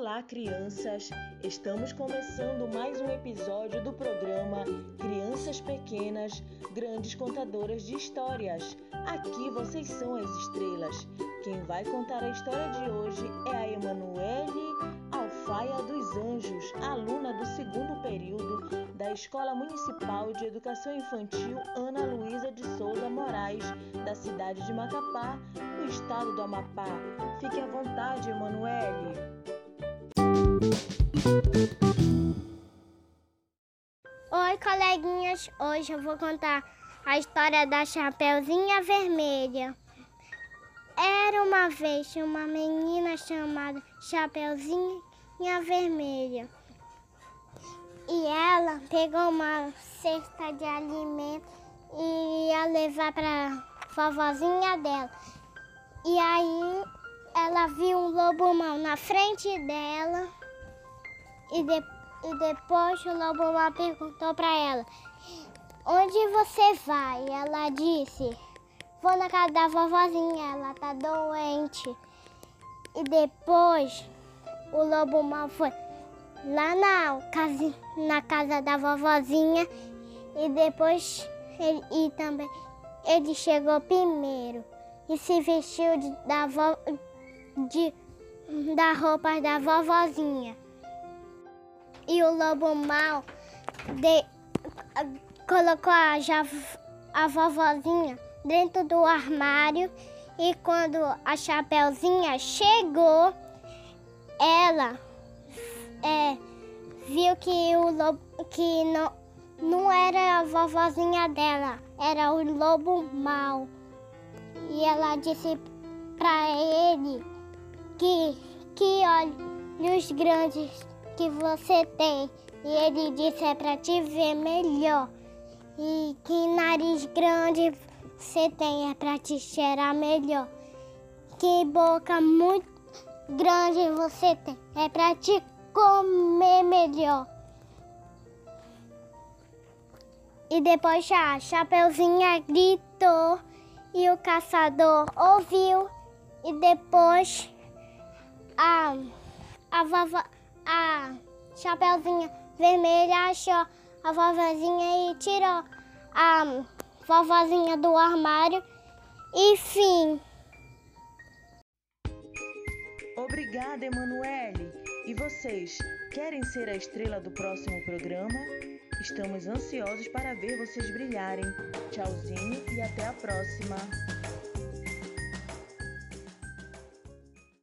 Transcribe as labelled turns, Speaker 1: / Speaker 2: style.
Speaker 1: Olá, crianças! Estamos começando mais um episódio do programa Crianças Pequenas, Grandes Contadoras de Histórias. Aqui vocês são as estrelas. Quem vai contar a história de hoje é a Emanuele Alfaia dos Anjos, aluna do segundo período da Escola Municipal de Educação Infantil Ana Luísa de Souza Moraes, da cidade de Macapá, no estado do Amapá. Fique à vontade, Emanuele.
Speaker 2: Oi, coleguinhas! Hoje eu vou contar a história da Chapeuzinha Vermelha. Era uma vez uma menina chamada Chapeuzinha Vermelha. E ela pegou uma cesta de alimento e ia levar para vovozinha dela. E aí ela viu um lobo mau na frente dela e, de, e depois o lobo mau perguntou para ela: Onde você vai? Ela disse: Vou na casa da vovozinha, ela tá doente. E depois o lobo mau foi lá na casa, na casa da vovozinha e depois ele, e também ele chegou primeiro e se vestiu de, da, vo, de, da roupa da vovozinha. E o lobo mau de, colocou a, a vovozinha dentro do armário e quando a Chapeuzinha chegou, ela é, viu que o lobo que não, não era a vovozinha dela, era o lobo mau. E ela disse para ele que que olhos grandes que você tem. E ele disse é para te ver melhor. E que nariz grande você tem é para te cheirar melhor. Que boca muito grande você tem é para te comer melhor. E depois a Chapeuzinha gritou e o caçador ouviu. E depois a, a, vovó, a Chapeuzinha Vermelha achou a vovozinha e tirou a vovozinha do armário. E fim.
Speaker 1: Obrigada, Emanuele. E vocês, querem ser a estrela do próximo programa? Estamos ansiosos para ver vocês brilharem. Tchauzinho e até a próxima!